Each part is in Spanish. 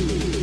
Muy buenas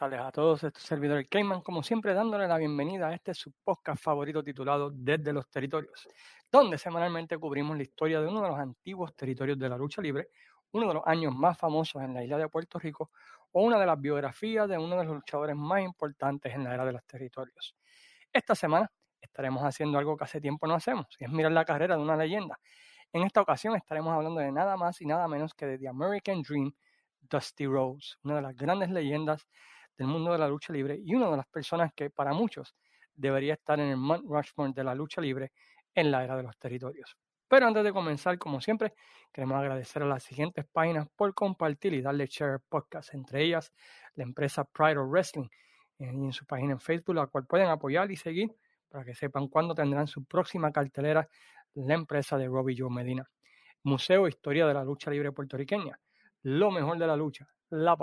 tardes a todos, este servidor el Cayman, como siempre dándole la bienvenida a este su podcast favorito titulado Desde los Territorios, donde semanalmente cubrimos la historia de uno de los antiguos territorios de la lucha libre, uno de los años más famosos en la isla de Puerto Rico o una de las biografías de uno de los luchadores más importantes en la era de los territorios. Esta semana estaremos haciendo algo que hace tiempo no hacemos, y es mirar la carrera de una leyenda. En esta ocasión estaremos hablando de nada más y nada menos que de The American Dream, Dusty Rose, una de las grandes leyendas del mundo de la lucha libre y una de las personas que para muchos debería estar en el Mount Rushmore de la lucha libre en la era de los territorios. Pero antes de comenzar, como siempre, queremos agradecer a las siguientes páginas por compartir y darle share podcast, entre ellas la empresa Pride of Wrestling y en su página en Facebook, la cual pueden apoyar y seguir para que sepan cuándo tendrán su próxima cartelera la empresa de Robbie Joe Medina. Museo Historia de la Lucha Libre Puertorriqueña, lo mejor de la lucha, la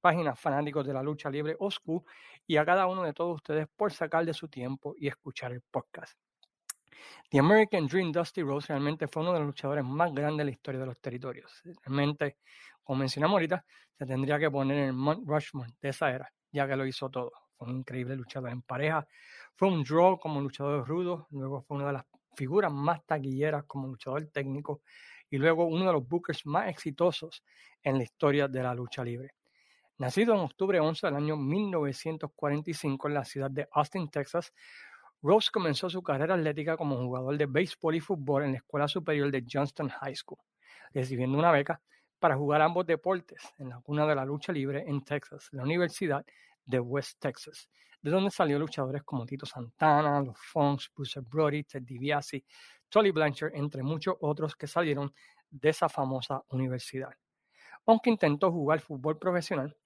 página Fanáticos de la Lucha Libre Oscu y a cada uno de todos ustedes por sacar de su tiempo y escuchar el podcast. The American Dream Dusty Rose realmente fue uno de los luchadores más grandes de la historia de los territorios. Realmente, como mencionamos ahorita, se tendría que poner en el Mount Rushmore de esa era, ya que lo hizo todo. Fue un increíble luchador en pareja, fue un draw como luchador rudo, luego fue una de las figuras más taquilleras como luchador técnico y luego uno de los bookers más exitosos en la historia de la lucha libre. Nacido en octubre 11 del año 1945 en la ciudad de Austin, Texas, Rose comenzó su carrera atlética como jugador de béisbol y fútbol en la Escuela Superior de Johnston High School, recibiendo una beca para jugar ambos deportes en la cuna de la lucha libre en Texas, la Universidad de West Texas, de donde salió luchadores como Tito Santana, los Funks, Bruce Brody, Ted DiBiase, Tolly Blanchard, entre muchos otros que salieron de esa famosa universidad. Aunque intentó jugar fútbol profesional,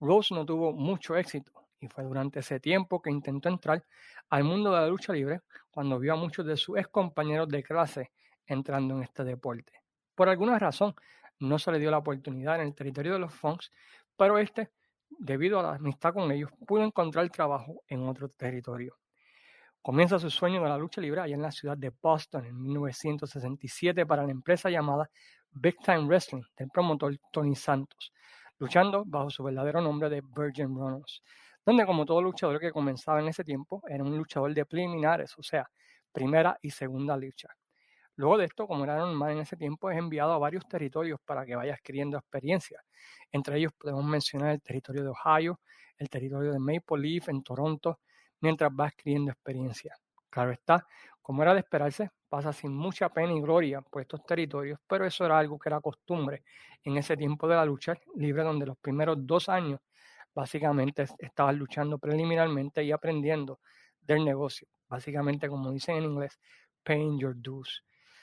Rose no tuvo mucho éxito y fue durante ese tiempo que intentó entrar al mundo de la lucha libre cuando vio a muchos de sus ex compañeros de clase entrando en este deporte. Por alguna razón, no se le dio la oportunidad en el territorio de los Funks, pero este, debido a la amistad con ellos, pudo encontrar trabajo en otro territorio. Comienza su sueño de la lucha libre allá en la ciudad de Boston en 1967 para la empresa llamada Big Time Wrestling del promotor Tony Santos, luchando bajo su verdadero nombre de Virgin Runners, donde como todo luchador que comenzaba en ese tiempo era un luchador de preliminares, o sea, primera y segunda lucha. Luego de esto, como era normal en ese tiempo, es enviado a varios territorios para que vaya adquiriendo experiencia. Entre ellos podemos mencionar el territorio de Ohio, el territorio de Maple Leaf en Toronto, mientras va adquiriendo experiencia. Claro está, como era de esperarse, pasa sin mucha pena y gloria por estos territorios, pero eso era algo que era costumbre en ese tiempo de la lucha libre, donde los primeros dos años básicamente estaban luchando preliminarmente y aprendiendo del negocio. Básicamente, como dicen en inglés, paying your dues.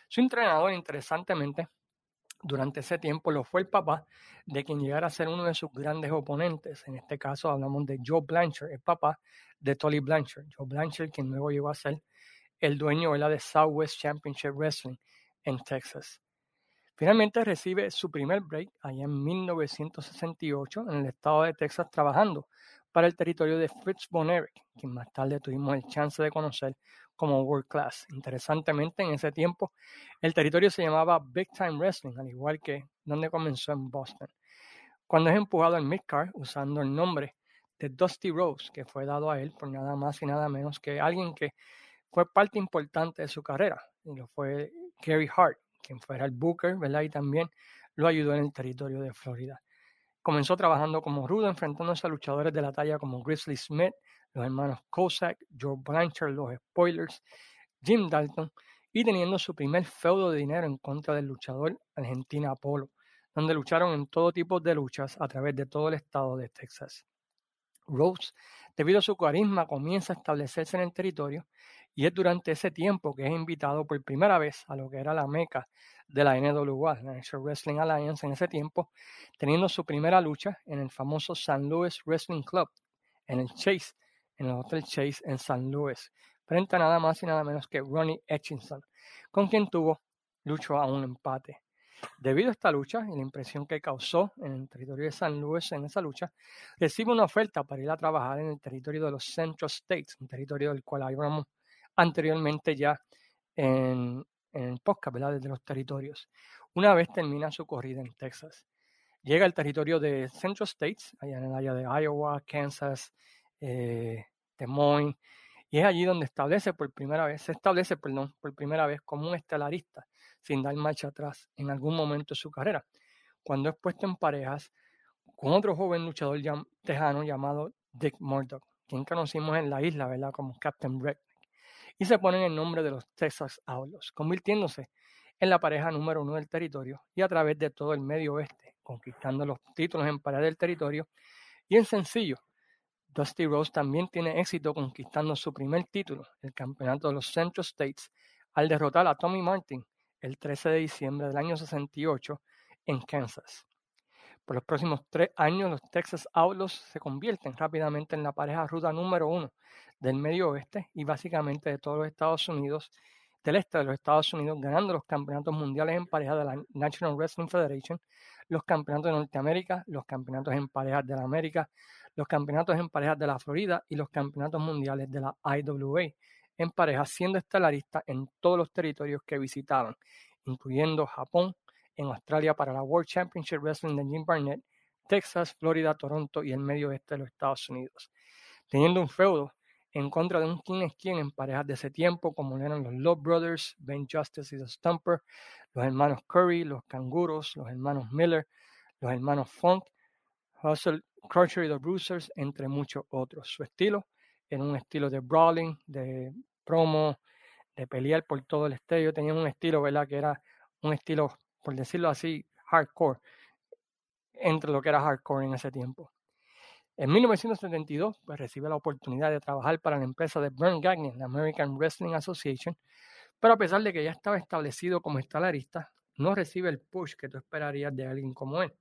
Su entrenador, interesantemente, durante ese tiempo lo fue el papá de quien llegara a ser uno de sus grandes oponentes. En este caso hablamos de Joe Blanchard, el papá de Tolly Blanchard. Joe Blanchard, quien luego llegó a ser el dueño de Southwest Championship Wrestling en Texas. Finalmente recibe su primer break allá en 1968 en el estado de Texas trabajando para el territorio de Erich, quien más tarde tuvimos el chance de conocer como World Class. Interesantemente, en ese tiempo, el territorio se llamaba Big Time Wrestling, al igual que donde comenzó en Boston. Cuando es empujado al Midcard usando el nombre de Dusty Rose, que fue dado a él por nada más y nada menos que alguien que fue parte importante de su carrera, y lo fue Gary Hart, quien fuera el Booker, ¿verdad? Y también lo ayudó en el territorio de Florida. Comenzó trabajando como rudo, enfrentándose a luchadores de la talla como Grizzly Smith, los hermanos Cossack, Joe Blanchard, los Spoilers, Jim Dalton, y teniendo su primer feudo de dinero en contra del luchador Argentina Apolo, donde lucharon en todo tipo de luchas a través de todo el estado de Texas. Rose, debido a su carisma, comienza a establecerse en el territorio y es durante ese tiempo que es invitado por primera vez a lo que era la meca de la NWA, la National Wrestling Alliance en ese tiempo, teniendo su primera lucha en el famoso San Louis Wrestling Club, en el Chase, en el Hotel Chase en San Luis, frente a nada más y nada menos que Ronnie Etchinson, con quien tuvo luchó a un empate. Debido a esta lucha y la impresión que causó en el territorio de San Luis en esa lucha, recibe una oferta para ir a trabajar en el territorio de los Central States, un territorio del cual hablamos anteriormente ya en, el podcast, ¿verdad? Desde los territorios. Una vez termina su corrida en Texas, llega al territorio de Central States, allá en el área de Iowa, Kansas, eh, Des Moines, y es allí donde establece por primera vez, se establece, perdón, por primera vez como un estelarista sin dar marcha atrás en algún momento de su carrera, cuando es puesto en parejas con otro joven luchador tejano llamado Dick Murdoch, quien conocimos en la isla, ¿verdad? Como Captain Breck, y se ponen el nombre de los Texas Outlaws, convirtiéndose en la pareja número uno del territorio y a través de todo el medio oeste, conquistando los títulos en pareja del territorio y en sencillo. Dusty Rose también tiene éxito conquistando su primer título, el campeonato de los Central States, al derrotar a Tommy Martin el 13 de diciembre del año 68 en Kansas. Por los próximos tres años, los Texas Outlaws se convierten rápidamente en la pareja ruda número uno del medio oeste y básicamente de todos los Estados Unidos, del este de los Estados Unidos, ganando los campeonatos mundiales en pareja de la National Wrestling Federation, los campeonatos de Norteamérica, los campeonatos en parejas de la América, los campeonatos en parejas de la Florida y los campeonatos mundiales de la IWA, en pareja, siendo estelarista en todos los territorios que visitaban, incluyendo Japón, en Australia para la World Championship Wrestling de Jim Barnett, Texas, Florida, Toronto y el medio oeste de los Estados Unidos, teniendo un feudo en contra de un quién es quién en parejas de ese tiempo, como eran los Love Brothers, Ben Justice y The Stumper, los hermanos Curry, los Canguros, los hermanos Miller, los hermanos Funk, Hustle, Crusher y The Bruisers, entre muchos otros. Su estilo era un estilo de brawling, de promo, de pelear por todo el estadio. Tenían un estilo, ¿verdad? Que era un estilo, por decirlo así, hardcore, entre lo que era hardcore en ese tiempo. En 1972, pues, recibe la oportunidad de trabajar para la empresa de Bern Gagnon, la American Wrestling Association, pero a pesar de que ya estaba establecido como estalarista, no recibe el push que tú esperarías de alguien como él.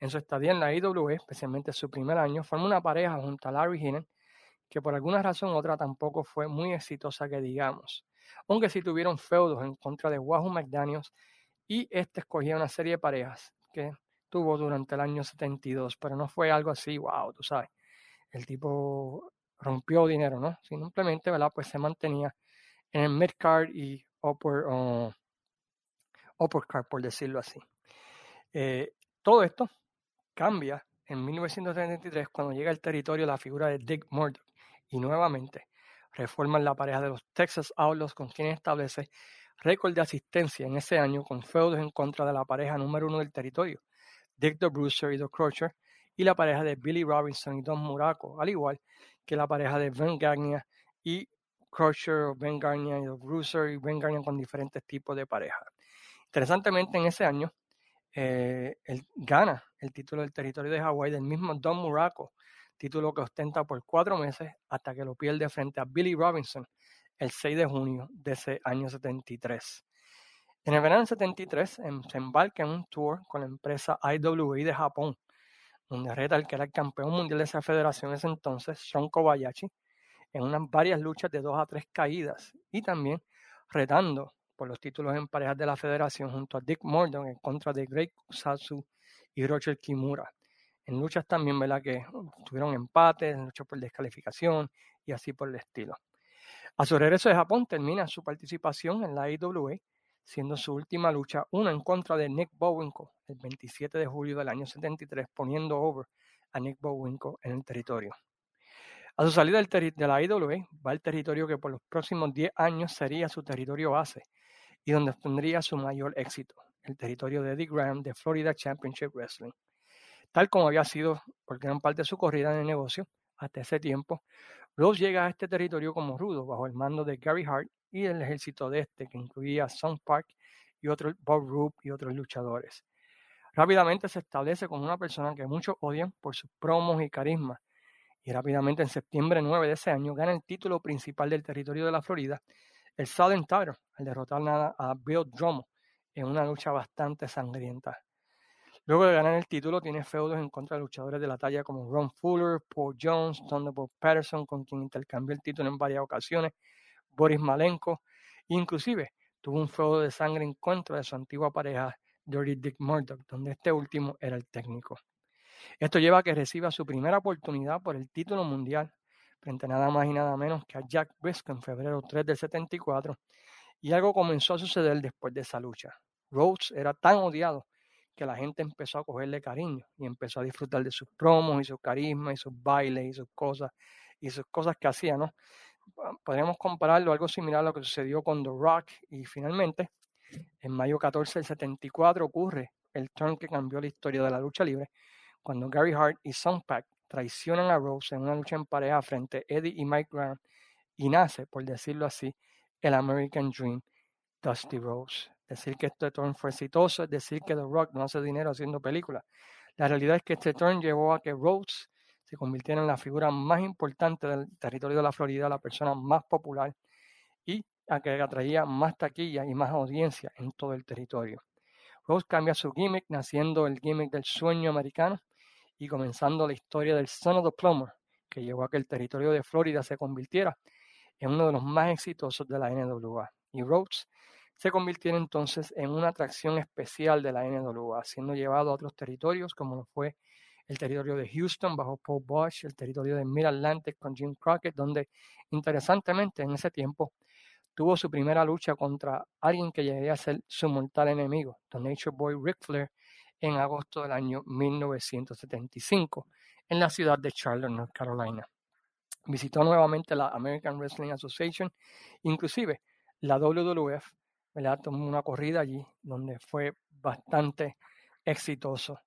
En su estadía en la IWE, especialmente su primer año, forma una pareja junto a Larry Hinnon que por alguna razón otra tampoco fue muy exitosa que digamos. Aunque sí tuvieron feudos en contra de Wahoo McDaniels y este escogía una serie de parejas que tuvo durante el año 72, pero no fue algo así, wow, tú sabes. El tipo rompió dinero, ¿no? Simplemente, ¿verdad? Pues se mantenía en el mid-card y upper, uh, card, por decirlo así. Eh, todo esto cambia en 1933 cuando llega al territorio la figura de Dick Murdoch, y nuevamente reforman la pareja de los Texas Outlaws con quien establece récord de asistencia en ese año con feudos en contra de la pareja número uno del territorio, Dick the Bruiser y The Crusher, y la pareja de Billy Robinson y Don Muraco, al igual que la pareja de Ben Gagnia y Crusher, Ben Gagnia y The Bruiser y Ben Gagnia con diferentes tipos de pareja. Interesantemente, en ese año, eh, él gana el título del territorio de Hawái del mismo Don Muraco, título que ostenta por cuatro meses hasta que lo pierde frente a Billy Robinson el 6 de junio de ese año 73. En el verano 73 em, se embarca en un tour con la empresa IWA de Japón, donde reta al que era el campeón mundial de esa federación en ese entonces, Shon Kobayashi, en unas varias luchas de dos a tres caídas y también retando por los títulos en parejas de la federación junto a Dick Morton en contra de Greg Kusatsu y Roger Kimura en luchas también, ¿verdad? Que tuvieron empates, en luchas por descalificación y así por el estilo. A su regreso de Japón termina su participación en la IWA, siendo su última lucha una en contra de Nick Bowinko el 27 de julio del año 73, poniendo over a Nick Bowinko en el territorio. A su salida de la IWA va al territorio que por los próximos 10 años sería su territorio base y donde tendría su mayor éxito, el territorio de Eddie Graham de Florida Championship Wrestling tal como había sido por gran parte su corrida en el negocio hasta ese tiempo. Rose llega a este territorio como rudo bajo el mando de Gary Hart y el ejército de este, que incluía Sun Park y otros Bob Roop y otros luchadores. Rápidamente se establece como una persona que muchos odian por sus promos y carisma. Y rápidamente en septiembre 9 de ese año gana el título principal del territorio de la Florida, el Southern Title, al derrotar a Bill Dromo en una lucha bastante sangrienta. Luego de ganar el título, tiene feudos en contra de luchadores de la talla como Ron Fuller, Paul Jones, Thunderbolt Patterson, con quien intercambió el título en varias ocasiones, Boris Malenko, inclusive tuvo un feudo de sangre en contra de su antigua pareja, Dirty Dick Murdoch, donde este último era el técnico. Esto lleva a que reciba su primera oportunidad por el título mundial frente a nada más y nada menos que a Jack Briscoe en febrero 3 del 74, y algo comenzó a suceder después de esa lucha. Rhodes era tan odiado que la gente empezó a cogerle cariño y empezó a disfrutar de sus promos y su carisma y sus bailes y sus cosas y sus cosas que hacía, ¿no? Podríamos compararlo algo similar a lo que sucedió con The Rock y finalmente en mayo 14 del 74 ocurre el turn que cambió la historia de la lucha libre cuando Gary Hart y Pack traicionan a Rose en una lucha en pareja frente a Eddie y Mike Graham y nace, por decirlo así, el American Dream, Dusty Rose. Decir que este turn fue exitoso es decir que The Rock no hace dinero haciendo películas. La realidad es que este turn llevó a que Rose se convirtiera en la figura más importante del territorio de la Florida, la persona más popular y a que atraía más taquilla y más audiencia en todo el territorio. Rose cambia su gimmick, naciendo el gimmick del sueño americano y comenzando la historia del Son of the Plumber, que llevó a que el territorio de Florida se convirtiera en uno de los más exitosos de la NWA. Y Rhodes se convirtió entonces en una atracción especial de la NWA, siendo llevado a otros territorios como lo fue el territorio de Houston bajo Paul Bosch, el territorio de Mid-Atlantic con Jim Crockett, donde interesantemente en ese tiempo tuvo su primera lucha contra alguien que llegaría a ser su mortal enemigo, The Nature Boy Ric Flair, en agosto del año 1975 en la ciudad de Charlotte, North Carolina. Visitó nuevamente la American Wrestling Association, inclusive la WWF, ¿verdad? tomó una corrida allí donde fue bastante exitoso.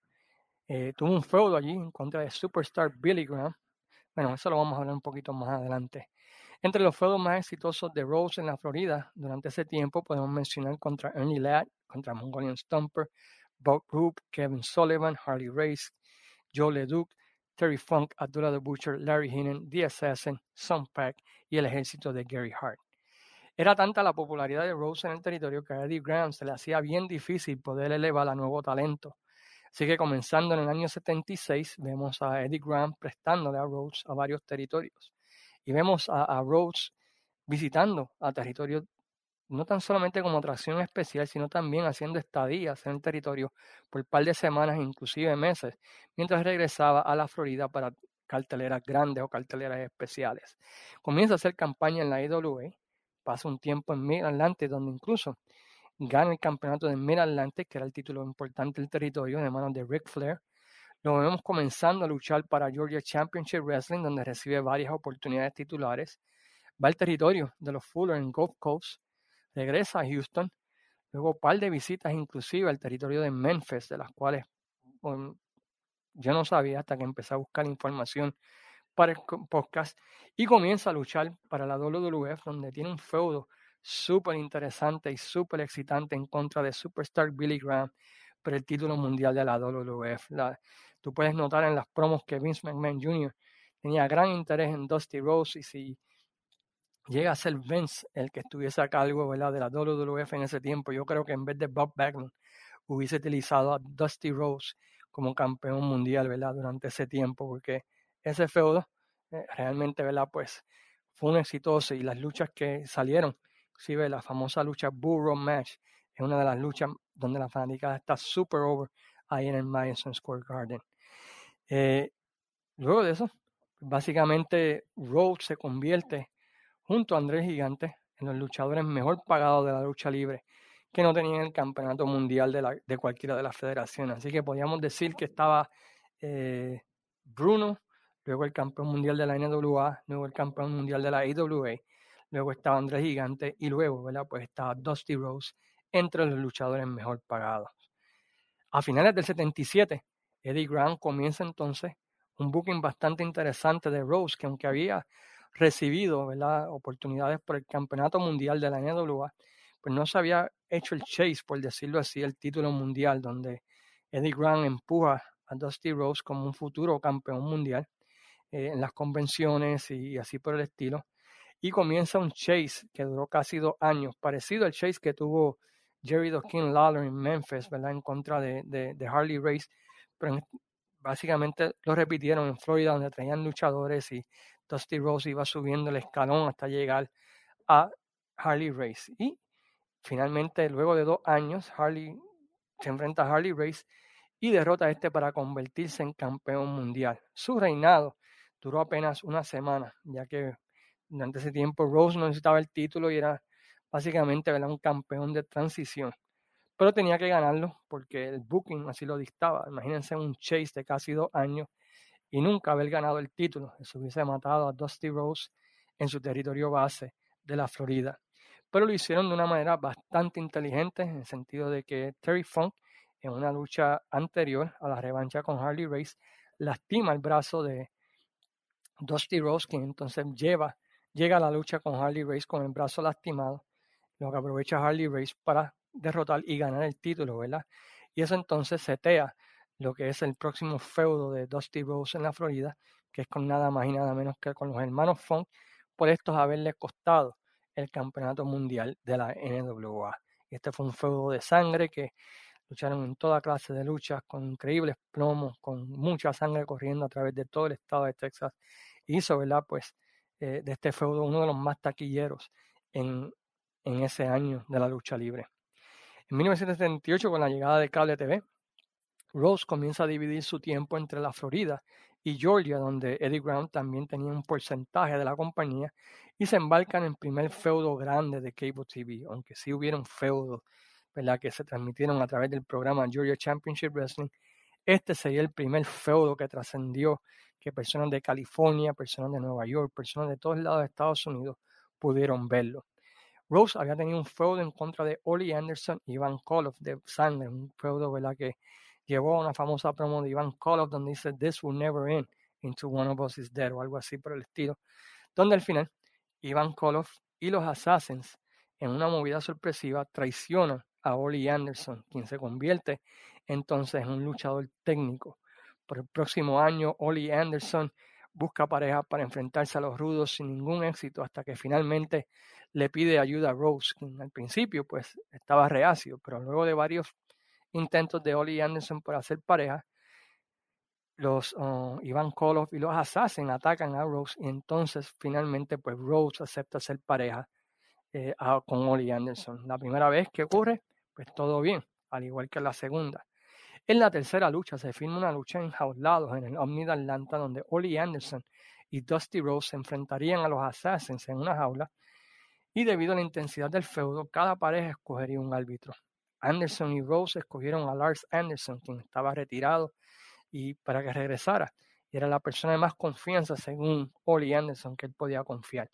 Eh, tuvo un feudo allí en contra de Superstar Billy Graham. Bueno, eso lo vamos a hablar un poquito más adelante. Entre los feudos más exitosos de Rose en la Florida durante ese tiempo podemos mencionar contra Ernie Ladd, contra Mongolian Stomper, Bob Roop, Kevin Sullivan, Harley Race, Joe LeDuc, Terry Funk, Abdullah the Butcher, Larry Hinnon, The Assassin, Son Pack y el ejército de Gary Hart. Era tanta la popularidad de Rose en el territorio que a Eddie Graham se le hacía bien difícil poder elevar a nuevo talento. Así que comenzando en el año 76, vemos a Eddie Graham prestándole a Rhodes a varios territorios. Y vemos a, a Rhodes visitando a territorios no tan solamente como atracción especial, sino también haciendo estadías en el territorio por un par de semanas, inclusive meses, mientras regresaba a la Florida para carteleras grandes o carteleras especiales. Comienza a hacer campaña en la IWA, pasa un tiempo en Mid-Atlantic, donde incluso gana el campeonato de Mid-Atlantic, que era el título importante del territorio, de manos de Ric Flair. Lo vemos comenzando a luchar para Georgia Championship Wrestling, donde recibe varias oportunidades titulares. Va al territorio de los Fuller en Gulf Coast, regresa a Houston, luego par de visitas inclusive al territorio de Memphis, de las cuales yo no sabía hasta que empecé a buscar información para el podcast y comienza a luchar para la WWF, donde tiene un feudo súper interesante y súper excitante en contra de Superstar Billy Graham por el título mundial de la WWF. tú puedes notar en las promos que Vince McMahon Jr. tenía gran interés en Dusty Rose y si llega a ser Vince el que estuviese a cargo de la WWF en ese tiempo, yo creo que en vez de Bob Backlund hubiese utilizado a Dusty Rose como campeón mundial durante ese tiempo, porque ese feudo eh, realmente ¿verdad? Pues, fue un exitoso y las luchas que salieron, inclusive la famosa lucha Burrow Match, es una de las luchas donde la fanática está super over ahí en el Madison Square Garden. Eh, luego de eso, básicamente Rose se convierte junto a Andrés Gigante en los luchadores mejor pagados de la lucha libre que no tenían el campeonato mundial de, la, de cualquiera de las federaciones. Así que podíamos decir que estaba eh, Bruno, luego el campeón mundial de la NWA, luego el campeón mundial de la AWA, luego estaba Andrés Gigante y luego. Pues estaba Dusty Rose entre los luchadores mejor pagados. A finales del 77, Eddie Graham comienza entonces un booking bastante interesante de Rose, que aunque había recibido oportunidades por el Campeonato Mundial de la NWA, pues no se había hecho el chase, por decirlo así, el título mundial, donde Eddie Grant empuja a Dusty Rose como un futuro campeón mundial eh, en las convenciones y así por el estilo. Y comienza un chase que duró casi dos años, parecido al chase que tuvo Jerry Dawkins Lawler en Memphis, ¿verdad? En contra de, de, Harley Race, pero básicamente lo repitieron en Florida, donde traían luchadores y Dusty Rose iba subiendo el escalón hasta llegar a Harley Race. Y finalmente, luego de dos años, Harley se enfrenta a Harley Race y derrota a este para convertirse en campeón mundial. Su reinado duró apenas una semana, ya que durante ese tiempo Rose no necesitaba el título y era básicamente un campeón de transición. Pero tenía que ganarlo porque el booking así lo dictaba. Imagínense un chase de casi dos años y nunca haber ganado el título. Eso hubiese matado a Dusty Rose en su territorio base de la Florida. Pero lo hicieron de una manera bastante inteligente en el sentido de que Terry Funk en una lucha anterior a la revancha con Harley Race lastima el brazo de Dusty Rose, quien entonces lleva, llega a la lucha con Harley Race con el brazo lastimado, lo que aprovecha Harley Race para derrotar y ganar el título, ¿verdad? Y eso entonces setea lo que es el próximo feudo de Dusty Rose en la Florida, que es con nada más y nada menos que con los hermanos Funk, por estos haberle costado el campeonato mundial de la NWA. Este fue un feudo de sangre que lucharon en toda clase de luchas, con increíbles plomos, con mucha sangre corriendo a través de todo el estado de Texas. Hizo, ¿verdad? Pues eh, de este feudo uno de los más taquilleros en, en ese año de la lucha libre. En 1978, con la llegada de Cable TV, Rose comienza a dividir su tiempo entre la Florida y Georgia, donde Eddie Grant también tenía un porcentaje de la compañía, y se embarcan en primer feudo grande de Cable TV, aunque sí hubieron feudos que se transmitieron a través del programa Georgia Championship Wrestling. Este sería el primer feudo que trascendió que personas de California, personas de Nueva York, personas de todos lados de Estados Unidos pudieron verlo. Rose había tenido un feudo en contra de Ollie Anderson y Ivan Koloff de sangre, un feudo ¿verdad? que llevó a una famosa promo de Ivan Koloff donde dice This will never end into one of us is dead o algo así por el estilo, donde al final Ivan Koloff y los Assassins en una movida sorpresiva traicionan a Ollie Anderson, quien se convierte entonces en un luchador técnico. Por el próximo año, Ollie Anderson busca pareja para enfrentarse a los rudos sin ningún éxito hasta que finalmente le pide ayuda a Rose, quien al principio pues estaba reacio, pero luego de varios intentos de Ollie Anderson por hacer pareja, los uh, Ivan Koloff y los Assassins atacan a Rose y entonces finalmente pues Rose acepta ser pareja eh, con Ollie Anderson. La primera vez que ocurre, pues todo bien, al igual que la segunda. En la tercera lucha se firma una lucha enjaulados en el Omni de Atlanta donde Ollie Anderson y Dusty Rose se enfrentarían a los Assassins en una jaula y debido a la intensidad del feudo, cada pareja escogería un árbitro. Anderson y Rose escogieron a Lars Anderson, quien estaba retirado, y para que regresara. Y era la persona de más confianza, según Ollie Anderson, que él podía confiar.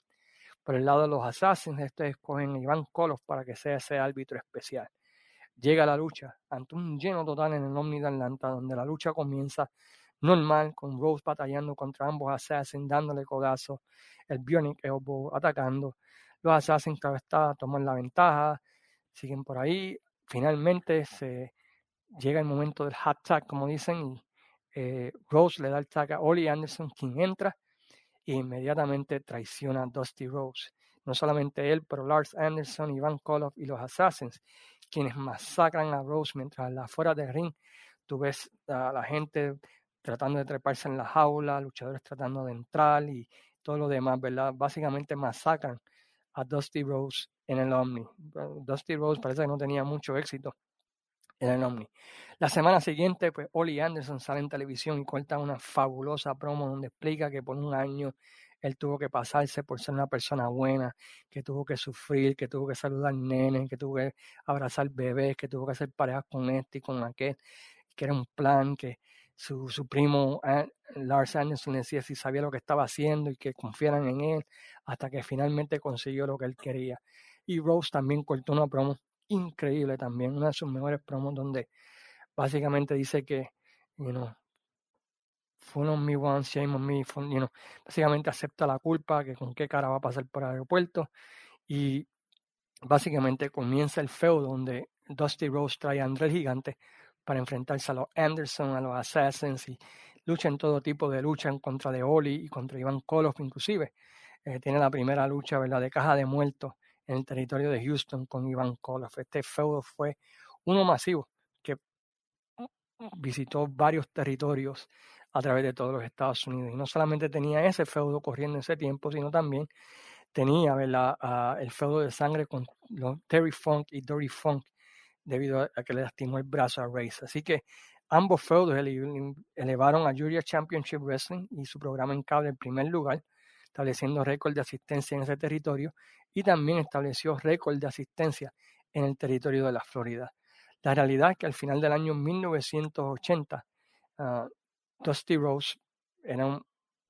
Por el lado de los Assassins, estos escogen a Iván Koloff para que sea ese árbitro especial llega la lucha ante un lleno total en el Omni de Atlanta, donde la lucha comienza normal, con Rose batallando contra ambos Assassins, dándole codazo, el Bionic Elbow atacando. Los Assassins, claro toman la ventaja, siguen por ahí. Finalmente se llega el momento del hot tag, como dicen, y eh, Rose le da el tag a Ollie Anderson, quien entra e inmediatamente traiciona a Dusty Rose. No solamente él, pero Lars Anderson, Ivan Koloff y los Assassins quienes masacran a Rose mientras la fuera del ring tú ves a la gente tratando de treparse en la jaula, luchadores tratando de entrar y todo lo demás, ¿verdad? Básicamente masacran a Dusty Rose en el Omni. Dusty Rose parece que no tenía mucho éxito en el Omni. La semana siguiente, pues Ollie Anderson sale en televisión y cuenta una fabulosa promo donde explica que por un año él tuvo que pasarse por ser una persona buena, que tuvo que sufrir, que tuvo que saludar nenes, que tuvo que abrazar bebés, que tuvo que hacer parejas con este y con aquel, que era un plan, que su, su primo Lars Anderson decía si sabía lo que estaba haciendo y que confiaran en él, hasta que finalmente consiguió lo que él quería. Y Rose también cortó una promo increíble también, una de sus mejores promos donde básicamente dice que, you know, fue on me once, shame on me, básicamente acepta la culpa, que con qué cara va a pasar por el aeropuerto y básicamente comienza el feudo donde Dusty Rose trae a André el Gigante para enfrentarse a los Anderson, a los Assassins y luchan todo tipo de lucha en contra de Oli y contra Iván Koloff inclusive. Eh, tiene la primera lucha ¿verdad? de caja de muertos en el territorio de Houston con Iván Koloff. Este feudo fue uno masivo que visitó varios territorios a través de todos los Estados Unidos. Y no solamente tenía ese feudo corriendo en ese tiempo, sino también tenía el feudo de sangre con los Terry Funk y Dory Funk debido a que le lastimó el brazo a Race. Así que ambos feudos elevaron a Julia Championship Wrestling y su programa en cable en primer lugar, estableciendo récord de asistencia en ese territorio y también estableció récord de asistencia en el territorio de la Florida. La realidad es que al final del año 1980, ah, Dusty Rose era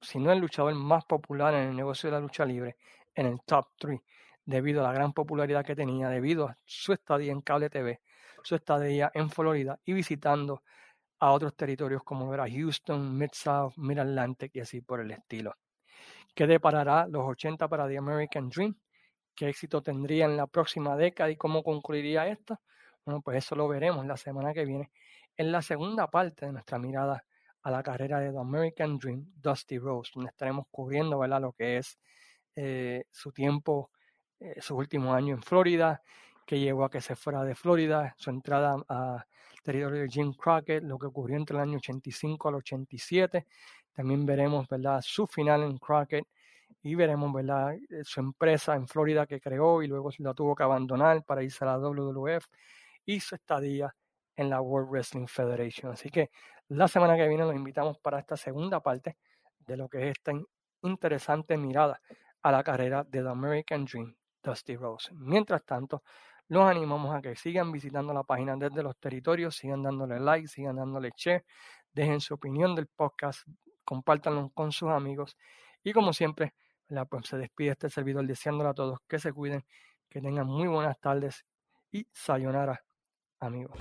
si no el luchador más popular en el negocio de la lucha libre, en el top 3, debido a la gran popularidad que tenía, debido a su estadía en cable TV, su estadía en Florida y visitando a otros territorios como era Houston, Mid-South, Mid-Atlantic y así por el estilo. ¿Qué deparará los 80 para The American Dream? ¿Qué éxito tendría en la próxima década y cómo concluiría esta? Bueno, pues eso lo veremos la semana que viene en la segunda parte de nuestra mirada a la carrera de The American Dream, Dusty Rose, donde estaremos cubriendo ¿verdad? lo que es eh, su tiempo, eh, su último año en Florida, que llevó a que se fuera de Florida, su entrada a territorio de Jim Crockett, lo que ocurrió entre el año 85 al 87. También veremos ¿verdad? su final en Crockett y veremos ¿verdad? Su empresa en Florida que creó y luego la tuvo que abandonar para irse a la WWF y su estadía en la World Wrestling Federation. Así que la semana que viene los invitamos para esta segunda parte de lo que es esta interesante mirada a la carrera de The American Dream, Dusty Rose. Mientras tanto, los animamos a que sigan visitando la página desde los territorios, sigan dándole like, sigan dándole share, dejen su opinión del podcast, compártanlo con sus amigos y como siempre, pues se despide este servidor deseándole a todos que se cuiden, que tengan muy buenas tardes y sayonara, amigos.